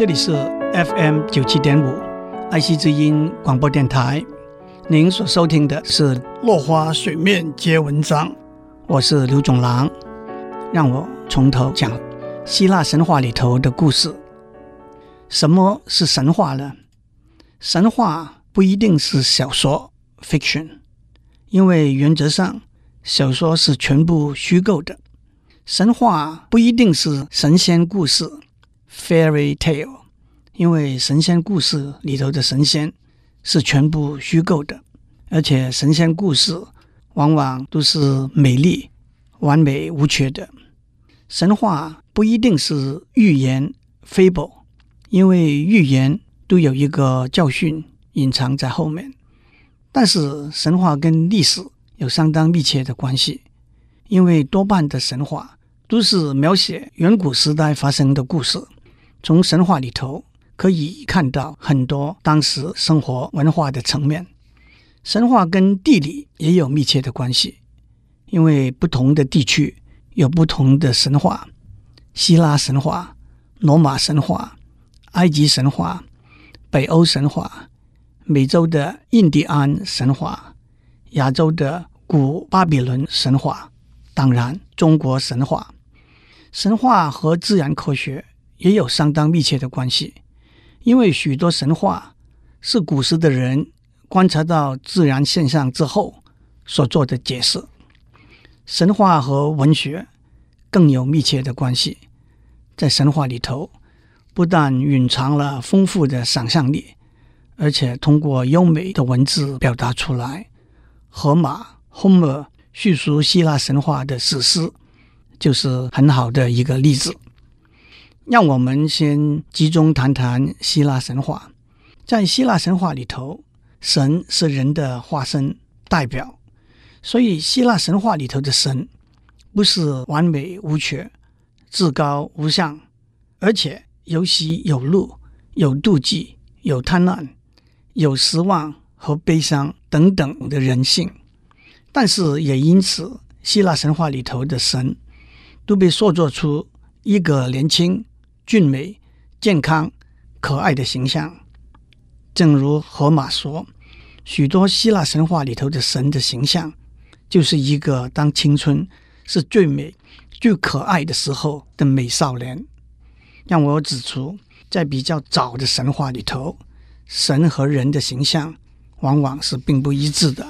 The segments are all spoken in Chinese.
这里是 FM 九七点五爱惜之音广播电台。您所收听的是《落花水面皆文章》，我是刘总郎。让我从头讲希腊神话里头的故事。什么是神话呢？神话不一定是小说 （fiction），因为原则上小说是全部虚构的。神话不一定是神仙故事 （fairy tale），因为神仙故事里头的神仙是全部虚构的，而且神仙故事往往都是美丽、完美无缺的。神话不一定是寓言 （fable），因为寓言都有一个教训隐藏在后面。但是神话跟历史有相当密切的关系，因为多半的神话。都是描写远古时代发生的故事。从神话里头可以看到很多当时生活文化的层面。神话跟地理也有密切的关系，因为不同的地区有不同的神话：希腊神话、罗马神话、埃及神话、北欧神话、美洲的印第安神话、亚洲的古巴比伦神话，当然中国神话。神话和自然科学也有相当密切的关系，因为许多神话是古时的人观察到自然现象之后所做的解释。神话和文学更有密切的关系，在神话里头，不但蕴藏了丰富的想象力，而且通过优美的文字表达出来。荷马 （Homer） 叙述希腊神话的史诗。就是很好的一个例子。让我们先集中谈谈希腊神话。在希腊神话里头，神是人的化身代表，所以希腊神话里头的神不是完美无缺、至高无上，而且有喜有怒、有妒忌、有贪婪、有失望和悲伤等等的人性。但是也因此，希腊神话里头的神。都被塑造出一个年轻、俊美、健康、可爱的形象。正如荷马说，许多希腊神话里头的神的形象，就是一个当青春是最美、最可爱的时候的美少年。让我指出，在比较早的神话里头，神和人的形象往往是并不一致的。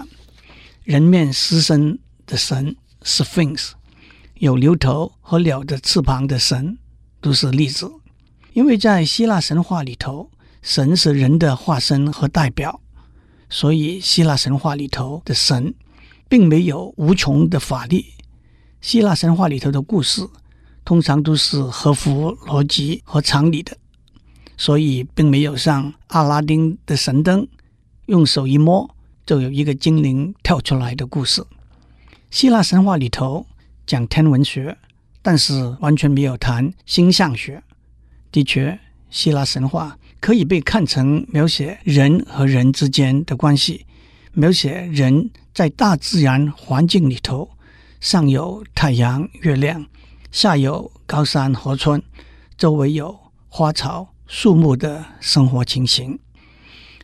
人面狮身的神 Sphinx。有牛头和鸟的翅膀的神都是例子，因为在希腊神话里头，神是人的化身和代表，所以希腊神话里头的神并没有无穷的法力。希腊神话里头的故事通常都是合乎逻辑和常理的，所以并没有像阿拉丁的神灯，用手一摸就有一个精灵跳出来的故事。希腊神话里头。讲天文学，但是完全没有谈星象学。的确，希腊神话可以被看成描写人和人之间的关系，描写人在大自然环境里头，上有太阳、月亮，下有高山、河川，周围有花草、树木的生活情形。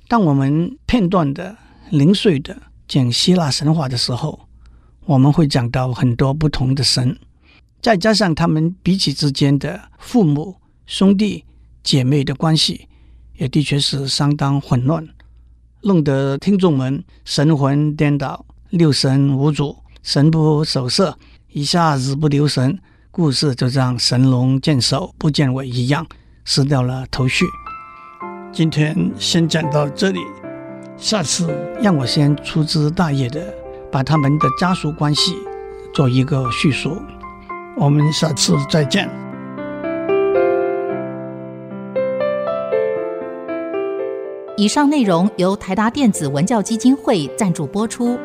当我们片段的、零碎的讲希腊神话的时候，我们会讲到很多不同的神，再加上他们彼此之间的父母、兄弟、姐妹的关系，也的确是相当混乱，弄得听众们神魂颠倒、六神无主、神不守舍，一下子不留神，故事就像神龙见首不见尾一样，失掉了头绪。今天先讲到这里，下次让我先粗枝大叶的。把他们的家属关系做一个叙述，我们下次再见。以上内容由台达电子文教基金会赞助播出。